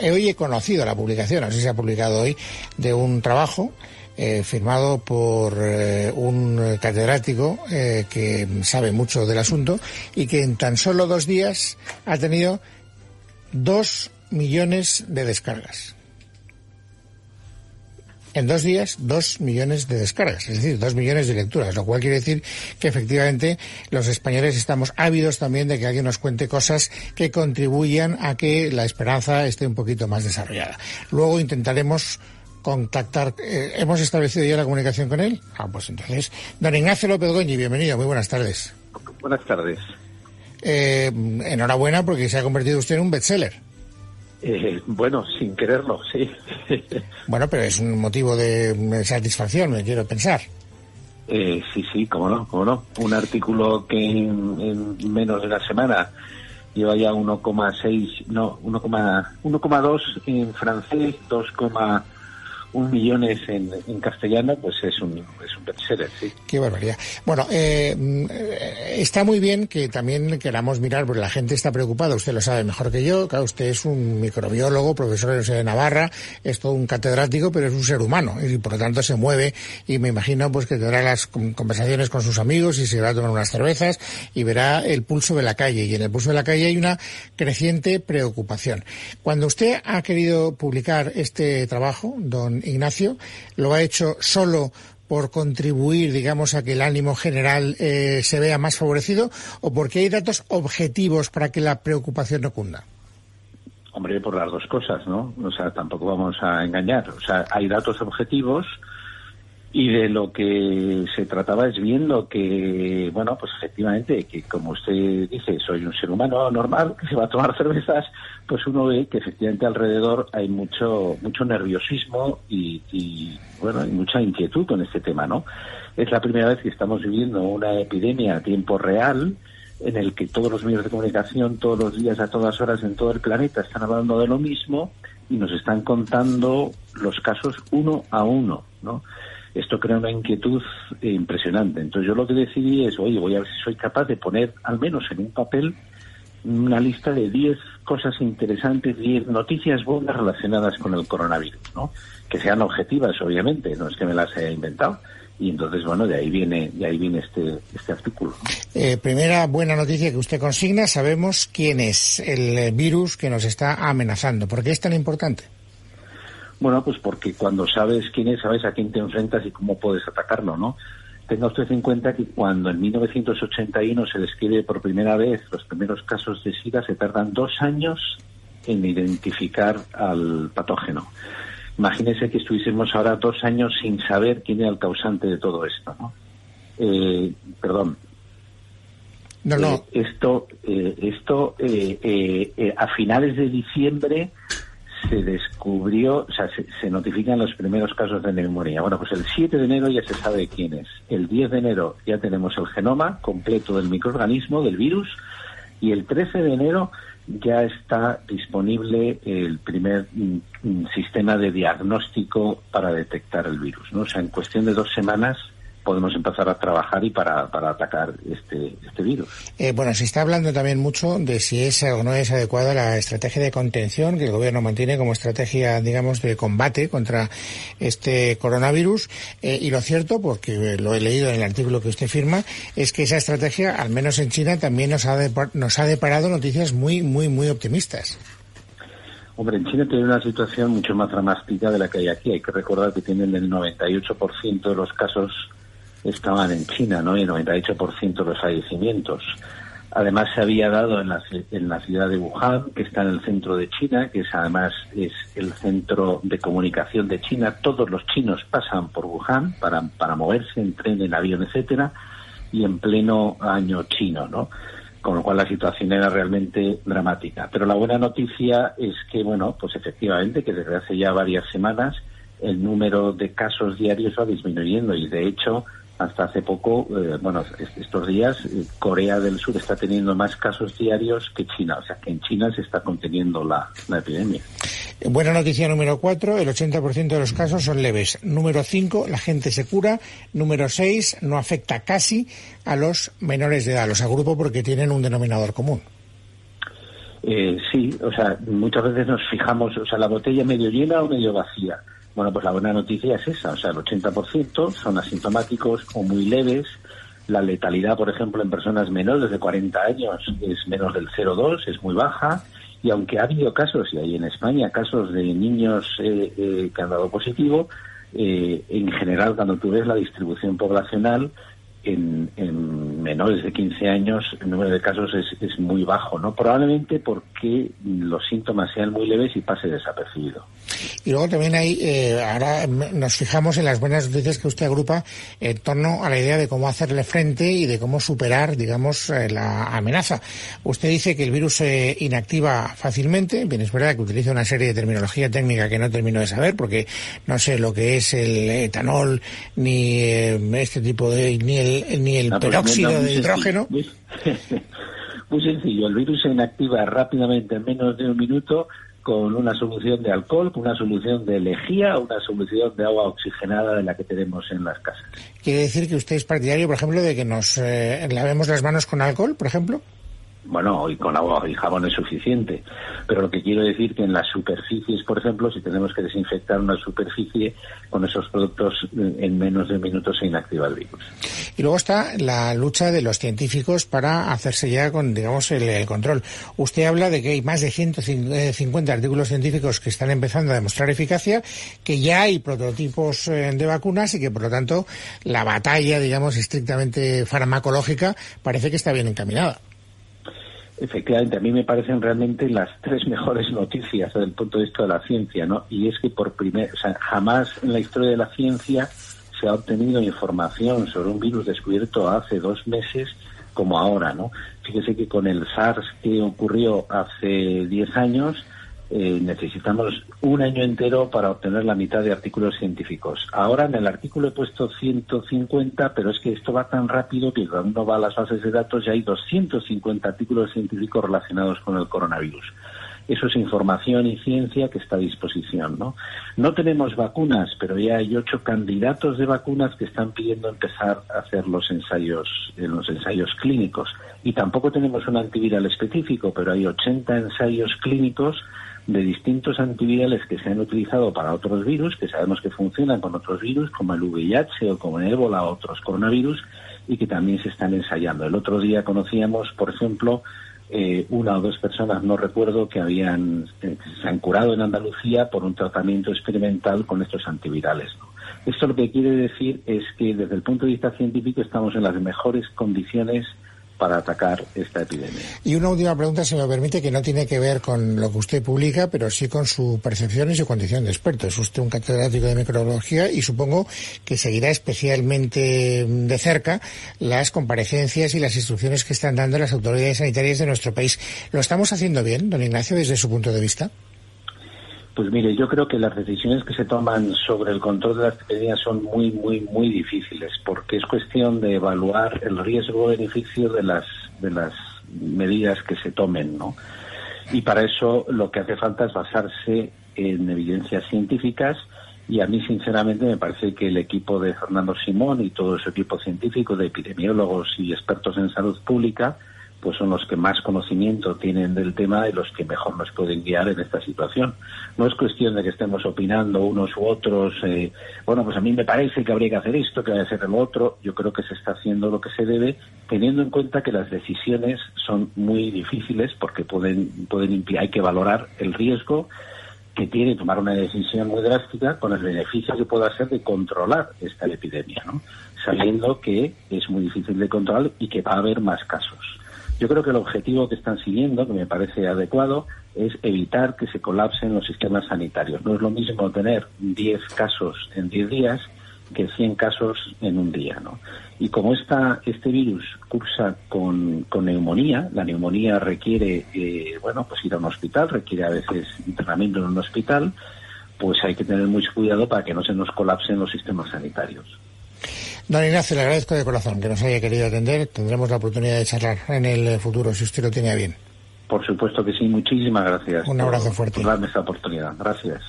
hoy he conocido la publicación, si se ha publicado hoy, de un trabajo eh, firmado por eh, un catedrático eh, que sabe mucho del asunto y que en tan solo dos días ha tenido dos millones de descargas. En dos días, dos millones de descargas, es decir, dos millones de lecturas, lo cual quiere decir que efectivamente los españoles estamos ávidos también de que alguien nos cuente cosas que contribuyan a que la esperanza esté un poquito más desarrollada. Luego intentaremos contactar. Eh, ¿Hemos establecido ya la comunicación con él? Ah, pues entonces. Don Ignacio López Goñi, bienvenido, muy buenas tardes. Buenas tardes. Eh, enhorabuena porque se ha convertido usted en un bestseller. Eh, bueno, sin quererlo, sí. bueno, pero es un motivo de satisfacción, me quiero pensar. Eh, sí, sí, cómo no, cómo no. Un artículo que en, menos de una semana lleva ya 1,6, no, 1,2 en francés, 2, un millones en, en castellano, pues es un, es un bestseller, sí. Qué barbaridad. Bueno, eh, está muy bien que también queramos mirar, porque la gente está preocupada, usted lo sabe mejor que yo, usted es un microbiólogo, profesor de Navarra, es todo un catedrático, pero es un ser humano y por lo tanto se mueve y me imagino pues que tendrá las conversaciones con sus amigos y se va a tomar unas cervezas y verá el pulso de la calle y en el pulso de la calle hay una creciente preocupación. Cuando usted ha querido publicar este trabajo, don Ignacio, lo ha hecho solo por contribuir, digamos, a que el ánimo general eh, se vea más favorecido o porque hay datos objetivos para que la preocupación no cunda? Hombre, por las dos cosas, ¿no? O sea, tampoco vamos a engañar. O sea, hay datos objetivos y de lo que se trataba es viendo que, bueno, pues efectivamente, que como usted dice, soy un ser humano normal que se va a tomar cervezas, pues uno ve que efectivamente alrededor hay mucho, mucho nerviosismo y, y bueno, hay mucha inquietud con este tema, ¿no? Es la primera vez que estamos viviendo una epidemia a tiempo real en el que todos los medios de comunicación, todos los días, a todas horas, en todo el planeta, están hablando de lo mismo y nos están contando los casos uno a uno, ¿no? Esto crea una inquietud impresionante. Entonces yo lo que decidí es, oye, voy a ver si soy capaz de poner al menos en un papel una lista de 10 cosas interesantes, 10 noticias buenas relacionadas con el coronavirus, ¿no? Que sean objetivas, obviamente, no es que me las haya inventado. Y entonces, bueno, de ahí viene, de ahí viene este, este artículo. Eh, primera buena noticia que usted consigna, sabemos quién es el virus que nos está amenazando. ¿Por qué es tan importante? Bueno, pues porque cuando sabes quién es, sabes a quién te enfrentas y cómo puedes atacarlo, ¿no? Tenga usted en cuenta que cuando en 1981 se describe por primera vez los primeros casos de SIDA, se tardan dos años en identificar al patógeno. Imagínese que estuviésemos ahora dos años sin saber quién era el causante de todo esto, ¿no? Eh, perdón. No, no. Eh, esto, eh, esto a finales de diciembre se descubrió, o sea, se, notifican los primeros casos de neumonía. Bueno, pues el 7 de enero ya se sabe quién es. El 10 de enero ya tenemos el genoma completo del microorganismo, del virus, y el 13 de enero ya está disponible el primer mm, mm, sistema de diagnóstico para detectar el virus. ¿no? O sea, en cuestión de dos semanas podemos empezar a trabajar y para, para atacar este, este virus. Eh, bueno, se está hablando también mucho de si es o no es adecuada la estrategia de contención que el gobierno mantiene como estrategia, digamos, de combate contra este coronavirus. Eh, y lo cierto, porque lo he leído en el artículo que usted firma, es que esa estrategia, al menos en China, también nos ha, nos ha deparado noticias muy, muy, muy optimistas. Hombre, en China tiene una situación mucho más dramática de la que hay aquí. Hay que recordar que tienen el 98% de los casos estaban en China, ¿no? Y el 98% de los fallecimientos. Además se había dado en la, en la ciudad de Wuhan, que está en el centro de China, que es además es el centro de comunicación de China. Todos los chinos pasan por Wuhan para, para moverse en tren, en avión, etcétera, y en pleno año chino, ¿no? Con lo cual la situación era realmente dramática. Pero la buena noticia es que, bueno, pues efectivamente que desde hace ya varias semanas el número de casos diarios va disminuyendo y de hecho hasta hace poco, eh, bueno, estos días, eh, Corea del Sur está teniendo más casos diarios que China, o sea que en China se está conteniendo la, epidemia. Buena noticia número 4, el 80% de los casos son leves. Número 5, la gente se cura. Número 6, no afecta casi a los menores de edad, los agrupo porque tienen un denominador común. Eh, sí, o sea, muchas veces nos fijamos, o sea, la botella medio llena o medio vacía. Bueno, pues la buena noticia es esa, o sea, el 80% son asintomáticos o muy leves. La letalidad, por ejemplo, en personas menores de 40 años es menos del 0,2, es muy baja. Y aunque ha habido casos, y hay en España casos de niños eh, eh, que han dado positivo, eh, en general, cuando tú ves la distribución poblacional, en, menores de 15 años el número de casos es, es, muy bajo, ¿no? Probablemente porque los síntomas sean muy leves y pase desapercibido. Y luego también hay, eh, ahora nos fijamos en las buenas noticias que usted agrupa en torno a la idea de cómo hacerle frente y de cómo superar, digamos, eh, la amenaza. Usted dice que el virus se inactiva fácilmente, bien es verdad que utiliza una serie de terminología técnica que no termino de saber porque no sé lo que es el etanol ni eh, este tipo de, ni el ni el ah, de hidrógeno. Muy, sencillo, el virus se inactiva rápidamente en menos de un minuto con una solución de alcohol, con una solución de lejía o una solución de agua oxigenada de la que tenemos en las casas. ¿Quiere decir que usted es partidario, por ejemplo, de que nos eh, lavemos las manos con alcohol, por ejemplo? Bueno, y con agua y jabón es suficiente. Pero lo que quiero decir que en las superficies, por ejemplo, si tenemos que desinfectar una superficie con esos productos en menos de un minuto se inactiva el virus. Y luego está la lucha de los científicos para hacerse ya con, digamos, el, control. Usted habla de que hay más de 150 artículos científicos que están empezando a demostrar eficacia, que ya hay prototipos eh, de vacunas y que, por lo tanto, la batalla, digamos, estrictamente farmacológica parece que está bien encaminada. Efectivamente, a mí me parecen realmente las tres mejores noticias desde el punto de vista de la ciencia, ¿no? Y es que por primer, o sea, jamás en la historia de la ciencia se ha obtenido información sobre un virus descubierto hace dos meses como ahora, ¿no? Fíjese que con el SARS que ocurrió hace diez años, eh, necesitamos un año entero para obtener la mitad de artículos científicos. Ahora en el artículo he puesto 150, pero es que esto va tan rápido que cuando uno va a las bases de datos ya hay 250 artículos científicos relacionados con el coronavirus. Eso es información y ciencia que está a disposición, ¿no? No tenemos vacunas, pero ya hay ocho candidatos de vacunas que están pidiendo empezar a hacer los ensayos, en los ensayos clínicos. Y tampoco tenemos un antiviral específico, pero hay 80 ensayos clínicos de distintos antivirales que se han utilizado para otros virus, que sabemos que funcionan con otros virus, como el VIH o como el ébola o otros coronavirus, y que también se están ensayando. El otro día conocíamos, por ejemplo, eh, una o dos personas, no recuerdo, que habían eh, se han curado en Andalucía por un tratamiento experimental con estos antivirales. Esto lo que quiere decir es que desde el punto de vista científico estamos en las mejores condiciones para atacar esta epidemia. Y una última pregunta, si me permite, que no tiene que ver con lo que usted publica, pero sí con su percepción y su condición de experto. Es usted un catedrático de microbiología y supongo que seguirá especialmente de cerca las comparecencias y las instrucciones que están dando las autoridades sanitarias de nuestro país. ¿Lo estamos haciendo bien, don Ignacio, desde su punto de vista? Pues mire, yo creo que las decisiones que se toman sobre el control de las epidemias son muy, muy, muy difíciles, porque es cuestión de evaluar el riesgo-beneficio de las, de las medidas que se tomen, ¿no? Y para eso lo que hace falta es basarse en evidencias científicas y a mí sinceramente me parece que el equipo de Fernando Simón y todo su equipo científico de epidemiólogos y expertos en salud pública pues son los que más conocimiento tienen del tema y los que mejor nos pueden guiar en esta situación. No es cuestión de que estemos opinando unos u otros, eh, bueno, pues a mí me parece que habría que hacer esto, que habría que hacer lo otro. Yo creo que se está haciendo lo que se debe, teniendo en cuenta que las decisiones son muy difíciles porque pueden, pueden hay que valorar el riesgo que tiene tomar una decisión muy drástica con el beneficio que pueda ser de controlar esta epidemia, ¿no? sabiendo que es muy difícil de controlar y que va a haber más casos. Yo creo que el objetivo que están siguiendo, que me parece adecuado, es evitar que se colapsen los sistemas sanitarios. No es lo mismo tener 10 casos en 10 días que 100 casos en un día, ¿no? Y como esta, este virus cursa con, neumonía, la neumonía requiere, eh, bueno, pues ir a un hospital, requiere a veces internamiento en un hospital, pues hay que tener mucho cuidado para que no se nos colapsen los sistemas sanitarios. Don Ignacio, le agradezco de corazón que nos haya querido atender. Tendremos la oportunidad de charlar en el futuro, si usted lo tiene bien. Por supuesto que sí. Muchísimas gracias. Un abrazo fuerte. Por darme esta oportunidad. Gracias.